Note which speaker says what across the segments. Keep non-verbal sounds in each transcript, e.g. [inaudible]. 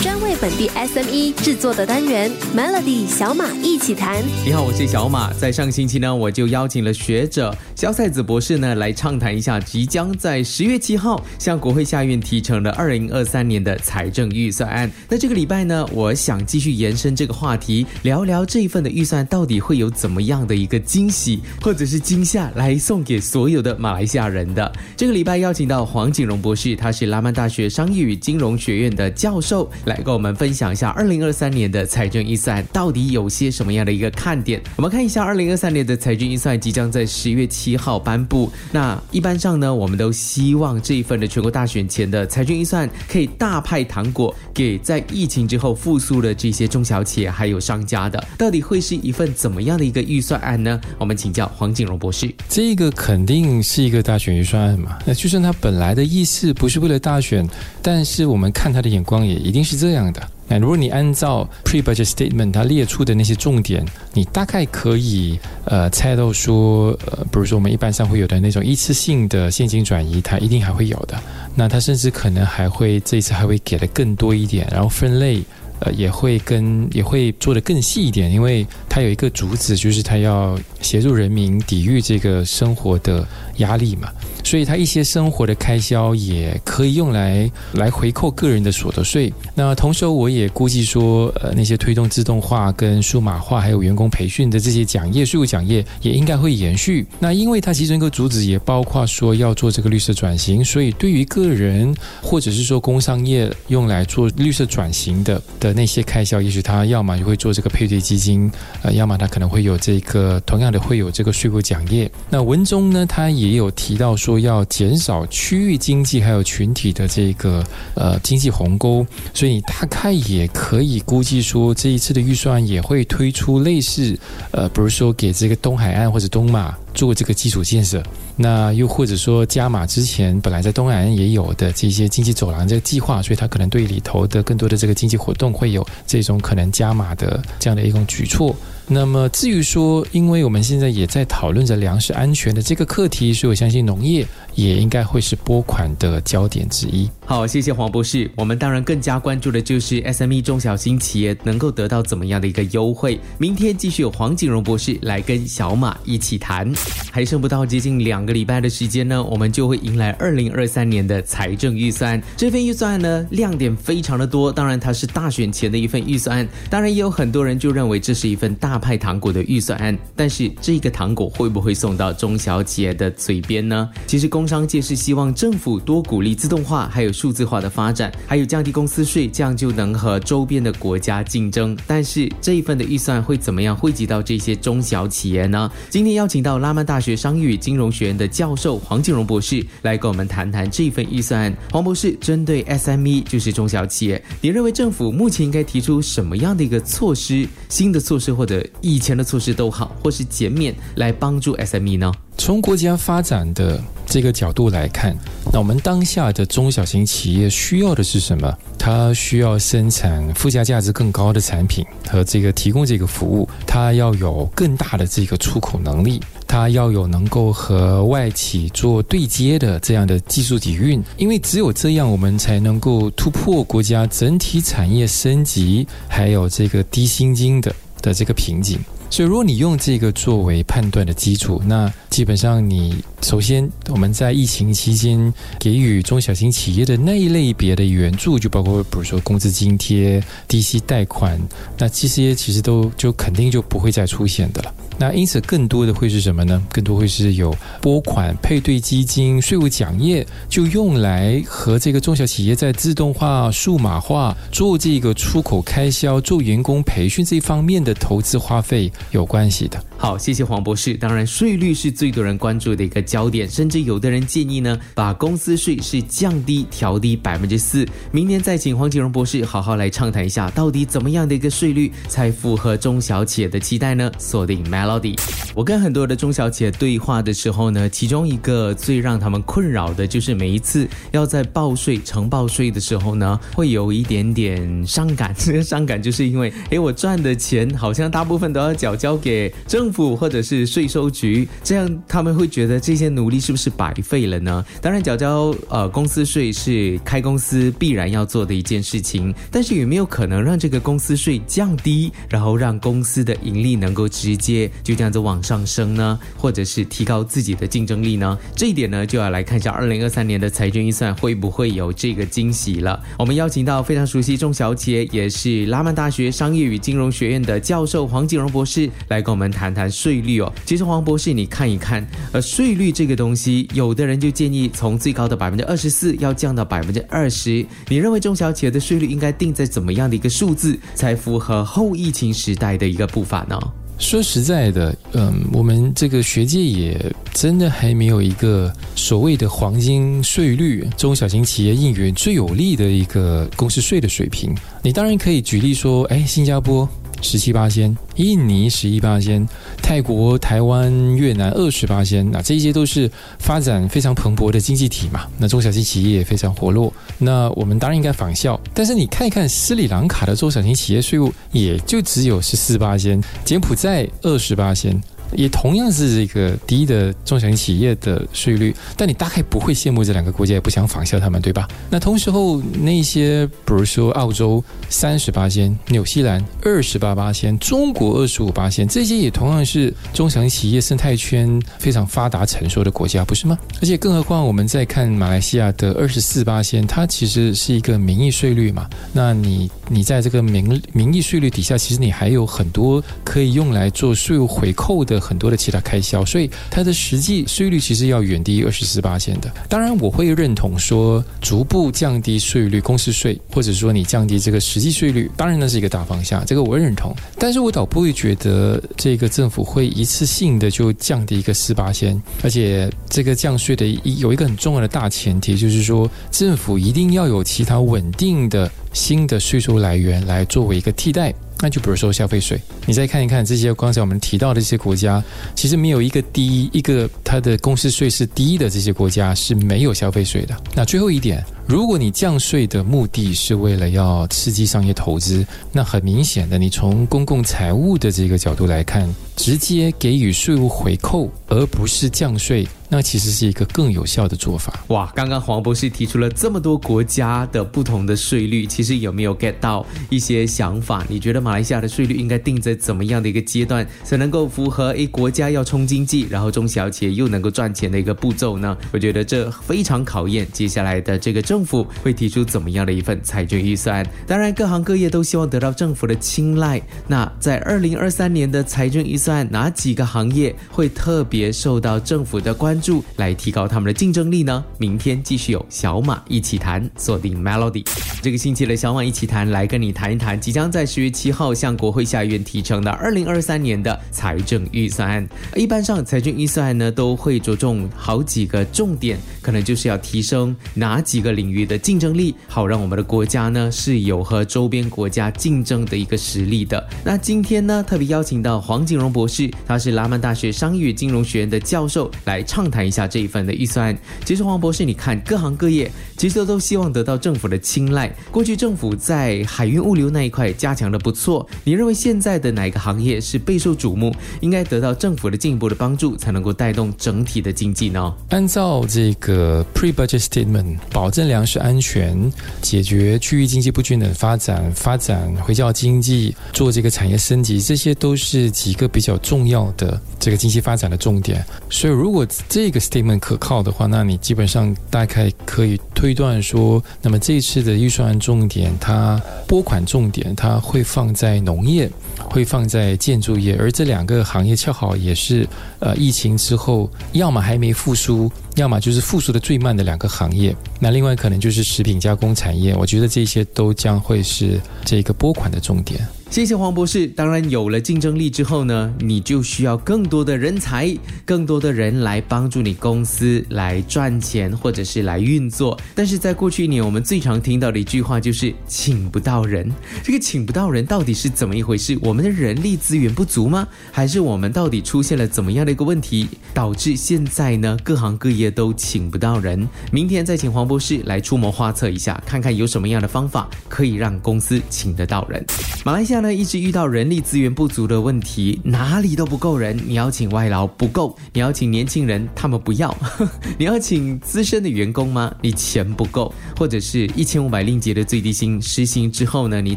Speaker 1: 专为本地 SME 制作的单元 Melody 小马一起谈。
Speaker 2: 你好，我是小马。在上星期呢，我就邀请了学者肖赛子博士呢来畅谈一下即将在十月七号向国会下院提成的二零二三年的财政预算案。那这个礼拜呢，我想继续延伸这个话题，聊聊这一份的预算到底会有怎么样的一个惊喜或者是惊吓来送给所有的马来西亚人的。这个礼拜邀请到黄景荣博士，他是拉曼大学商业与金融学院的教授，来跟我们分享一下二零二三年的财政预算到底有些什么样的一个看点。我们看一下二零二三年的财政预算即将在十月七号颁布。那一般上呢，我们都希望这一份的全国大选前的财政预算可以大派糖果给在疫情之后复苏的这些中小企业还有商家的。到底会是一份怎么样的一个预算案呢？我们请教黄景荣博士。
Speaker 3: 这个肯定是一个大选预算案嘛？那就算他本来的意思不是为了大选，但是我们看他的眼光也一定是这样的。那如果你按照 pre-budget statement 它列出的那些重点，你大概可以呃猜到说，呃，比如说我们一般上会有的那种一次性的现金转移，它一定还会有的。那它甚至可能还会这一次还会给的更多一点，然后分类。呃，也会跟也会做得更细一点，因为它有一个主旨，就是它要协助人民抵御这个生活的压力嘛，所以它一些生活的开销也可以用来来回扣个人的所得税。那同时，我也估计说，呃，那些推动自动化跟数码化，还有员工培训的这些奖业税务奖业，也应该会延续。那因为它其中一个主旨也包括说要做这个绿色转型，所以对于个人或者是说工商业用来做绿色转型的。那些开销，也许他要么就会做这个配对基金，呃，要么他可能会有这个同样的会有这个税务奖业。那文中呢，他也有提到说要减少区域经济还有群体的这个呃经济鸿沟，所以你大概也可以估计说这一次的预算也会推出类似呃，比如说给这个东海岸或者东马。做这个基础建设，那又或者说加码之前本来在东南也有的这些经济走廊这个计划，所以它可能对里头的更多的这个经济活动会有这种可能加码的这样的一种举措。那么至于说，因为我们现在也在讨论着粮食安全的这个课题，所以我相信农业也应该会是拨款的焦点之一。
Speaker 2: 好，谢谢黄博士。我们当然更加关注的就是 SME 中小型企业能够得到怎么样的一个优惠。明天继续有黄景荣博士来跟小马一起谈。还剩不到接近两个礼拜的时间呢，我们就会迎来二零二三年的财政预算。这份预算呢，亮点非常的多。当然，它是大选前的一份预算。当然，也有很多人就认为这是一份大派糖果的预算案。但是，这个糖果会不会送到中小企业的嘴边呢？其实，工商界是希望政府多鼓励自动化，还有。数字化的发展，还有降低公司税，这样就能和周边的国家竞争。但是这一份的预算会怎么样汇集到这些中小企业呢？今天邀请到拉曼大学商业与金融学院的教授黄金荣博士来跟我们谈谈这份预算。黄博士，针对 SME 就是中小企业，你认为政府目前应该提出什么样的一个措施？新的措施或者以前的措施都好，或是减免来帮助 SME 呢？
Speaker 3: 从国家发展的这个角度来看，那我们当下的中小型企业需要的是什么？它需要生产附加价值更高的产品和这个提供这个服务，它要有更大的这个出口能力，它要有能够和外企做对接的这样的技术底蕴，因为只有这样，我们才能够突破国家整体产业升级还有这个低薪金的的这个瓶颈。所以，如果你用这个作为判断的基础，那基本上你首先我们在疫情期间给予中小型企业的那一类别的援助，就包括比如说工资津贴、低息贷款，那这些其实都就肯定就不会再出现的了。那因此，更多的会是什么呢？更多会是有拨款、配对基金、税务奖业，就用来和这个中小企业在自动化、数码化、做这个出口开销、做员工培训这方面的投资花费有关系的。
Speaker 2: 好，谢谢黄博士。当然，税率是最多人关注的一个焦点，甚至有的人建议呢，把公司税是降低、调低百分之四。明年再请黄锦荣博士好好来畅谈一下，到底怎么样的一个税率才符合中小企业的期待呢？锁定 Melody。我跟很多的中小企业对话的时候呢，其中一个最让他们困扰的就是每一次要在报税、呈报税的时候呢，会有一点点伤感。这 [laughs] 个伤感就是因为，诶，我赚的钱好像大部分都要缴交给。政府或者是税收局，这样他们会觉得这些努力是不是白费了呢？当然，缴交呃公司税是开公司必然要做的一件事情，但是有没有可能让这个公司税降低，然后让公司的盈利能够直接就这样子往上升呢？或者是提高自己的竞争力呢？这一点呢，就要来看一下二零二三年的财政预算会不会有这个惊喜了。我们邀请到非常熟悉中小企业，也是拉曼大学商业与金融学院的教授黄景荣博士来跟我们谈谈税率哦。其实黄博士，你看一看，呃，税率这个东西，有的人就建议从最高的百分之二十四要降到百分之二十。你认为中小企业的税率应该定在怎么样的一个数字，才符合后疫情时代的一个步伐呢？
Speaker 3: 说实在的，嗯，我们这个学界也真的还没有一个所谓的黄金税率，中小型企业应援最有利的一个公司税的水平。你当然可以举例说，哎，新加坡。十七八仙，印尼十一八仙，泰国、台湾、越南二十八仙，那这些都是发展非常蓬勃的经济体嘛。那中小型企业也非常活络，那我们当然应该仿效。但是你看一看斯里兰卡的中小型企业税务，也就只有十四八仙，柬埔寨二十八仙。也同样是这个低的中小型企业的税率，但你大概不会羡慕这两个国家，也不想仿效他们，对吧？那同时候那些，比如说澳洲三十八仙，纽西兰二十八八仙，中国二十五八仙，这些也同样是中小型企业生态圈非常发达成熟的国家，不是吗？而且更何况我们在看马来西亚的二十四八仙，它其实是一个名义税率嘛。那你你在这个名名义税率底下，其实你还有很多可以用来做税务回扣的。很多的其他开销，所以它的实际税率其实要远低于二十四八线的。当然，我会认同说逐步降低税率，公司税，或者说你降低这个实际税率，当然那是一个大方向，这个我认同。但是我倒不会觉得这个政府会一次性的就降低一个四八线，而且这个降税的一有一个很重要的大前提，就是说政府一定要有其他稳定的新的税收来源来作为一个替代。那就比如说消费税，你再看一看这些刚才我们提到的这些国家，其实没有一个低一个它的公司税是低的这些国家是没有消费税的。那最后一点，如果你降税的目的是为了要刺激商业投资，那很明显的，你从公共财务的这个角度来看，直接给予税务回扣，而不是降税。那其实是一个更有效的做法。
Speaker 2: 哇，刚刚黄博士提出了这么多国家的不同的税率，其实有没有 get 到一些想法？你觉得马来西亚的税率应该定在怎么样的一个阶段，才能够符合一国家要冲经济，然后中小企业又能够赚钱的一个步骤呢？我觉得这非常考验接下来的这个政府会提出怎么样的一份财政预算。当然，各行各业都希望得到政府的青睐。那在二零二三年的财政预算，哪几个行业会特别受到政府的关？助来提高他们的竞争力呢？明天继续有小马一起谈，锁定 Melody。这个星期的小马一起谈，来跟你谈一谈即将在十月七号向国会下院提成的二零二三年的财政预算案。一般上，财政预算案呢都会着重好几个重点，可能就是要提升哪几个领域的竞争力，好让我们的国家呢是有和周边国家竞争的一个实力的。那今天呢，特别邀请到黄景荣博士，他是拉曼大学商业金融学院的教授，来畅。谈一下这一份的预算。其实黄博士，你看各行各业其实都希望得到政府的青睐。过去政府在海运物流那一块加强的不错，你认为现在的哪个行业是备受瞩目，应该得到政府的进一步的帮助，才能够带动整体的经济呢？
Speaker 3: 按照这个 pre-budget statement，保证粮食安全，解决区域经济不均等发展，发展回教经济，做这个产业升级，这些都是几个比较重要的这个经济发展的重点。所以如果这个 statement 可靠的话，那你基本上大概可以推断说，那么这一次的预算案重点，它拨款重点，它会放在农业，会放在建筑业，而这两个行业恰好也是呃疫情之后，要么还没复苏，要么就是复苏的最慢的两个行业。那另外可能就是食品加工产业，我觉得这些都将会是这个拨款的重点。
Speaker 2: 谢谢黄博士。当然，有了竞争力之后呢，你就需要更多的人才，更多的人来帮助你公司来赚钱，或者是来运作。但是在过去一年，我们最常听到的一句话就是请不到人。这个请不到人到底是怎么一回事？我们的人力资源不足吗？还是我们到底出现了怎么样的一个问题，导致现在呢各行各业都请不到人？明天再请黄博士来出谋划策一下，看看有什么样的方法可以让公司请得到人。马来西亚。下呢，一直遇到人力资源不足的问题，哪里都不够人。你要请外劳不够，你要请年轻人他们不要，[laughs] 你要请资深的员工吗？你钱不够，或者是一千五百令吉的最低薪实行之后呢，你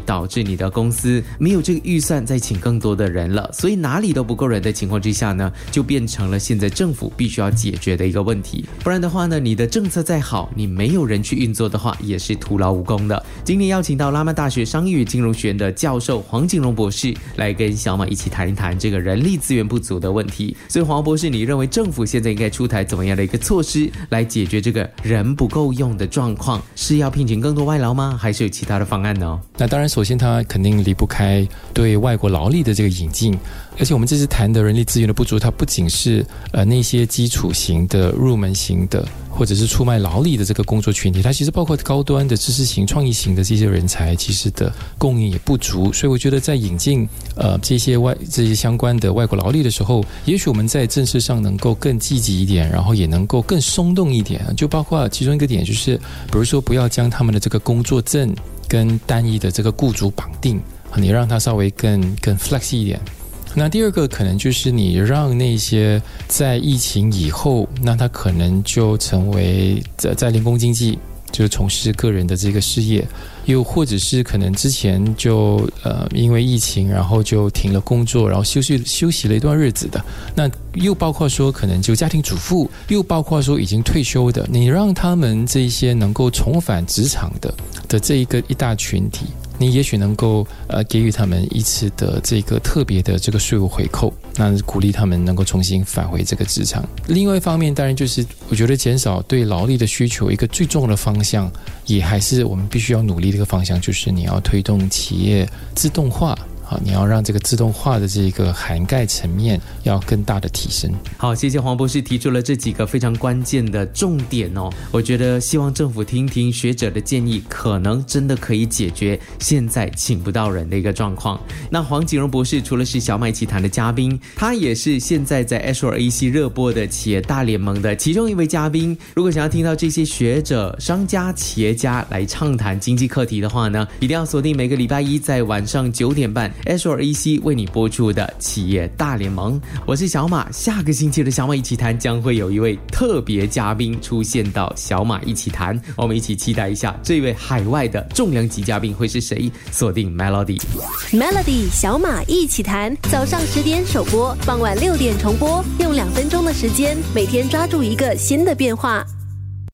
Speaker 2: 导致你的公司没有这个预算再请更多的人了，所以哪里都不够人的情况之下呢，就变成了现在政府必须要解决的一个问题。不然的话呢，你的政策再好，你没有人去运作的话，也是徒劳无功的。今天邀请到拉曼大学商业与金融学院的教授黄景荣博士来跟小马一起谈一谈这个人力资源不足的问题。所以黄博士，你认为政府现在应该出台怎么样的一个措施来解决这个人不够用的状况？是要聘请更多外劳吗？还是有其他的方案呢？
Speaker 3: 那当然，首先它肯定离不开对外国劳力的这个引进。而且我们这次谈的人力资源的不足，它不仅是呃那些基础型的、入门型的，或者是出卖劳力的这个工作群体，它其实包括高端的知识型、创意型的这些人才，其实的供应也不足。所以我觉得在引进呃这些外这些相关的外国劳力的时候，也许我们在政策上能够更积极一点，然后也能够更松动一点。就包括其中一个点，就是比如说不要将他们的这个工作证跟单一的这个雇主绑定，你让他稍微更更 flex 一点。那第二个可能就是你让那些在疫情以后，那他可能就成为在在零工经济，就从事个人的这个事业，又或者是可能之前就呃因为疫情，然后就停了工作，然后休息休息了一段日子的。那又包括说可能就家庭主妇，又包括说已经退休的，你让他们这些能够重返职场的的这一个一大群体。你也许能够呃给予他们一次的这个特别的这个税务回扣，那鼓励他们能够重新返回这个职场。另外一方面，当然就是我觉得减少对劳力的需求，一个最重要的方向，也还是我们必须要努力的一个方向，就是你要推动企业自动化。你要让这个自动化的这个涵盖层面要更大的提升。
Speaker 2: 好，谢谢黄博士提出了这几个非常关键的重点哦。我觉得希望政府听听学者的建议，可能真的可以解决现在请不到人的一个状况。那黄景荣博士除了是小麦奇谈的嘉宾，他也是现在在 H r a c 热播的企业大联盟的其中一位嘉宾。如果想要听到这些学者、商家、企业家来畅谈经济课题的话呢，一定要锁定每个礼拜一在晚上九点半。S R E C 为你播出的企业大联盟，我是小马。下个星期的小马一起谈将会有一位特别嘉宾出现到小马一起谈，我们一起期待一下这位海外的重量级嘉宾会是谁。锁定 Melody，Melody
Speaker 1: 小马一起谈，早上十点首播，傍晚六点重播，用两分钟的时间，每天抓住一个新的变化。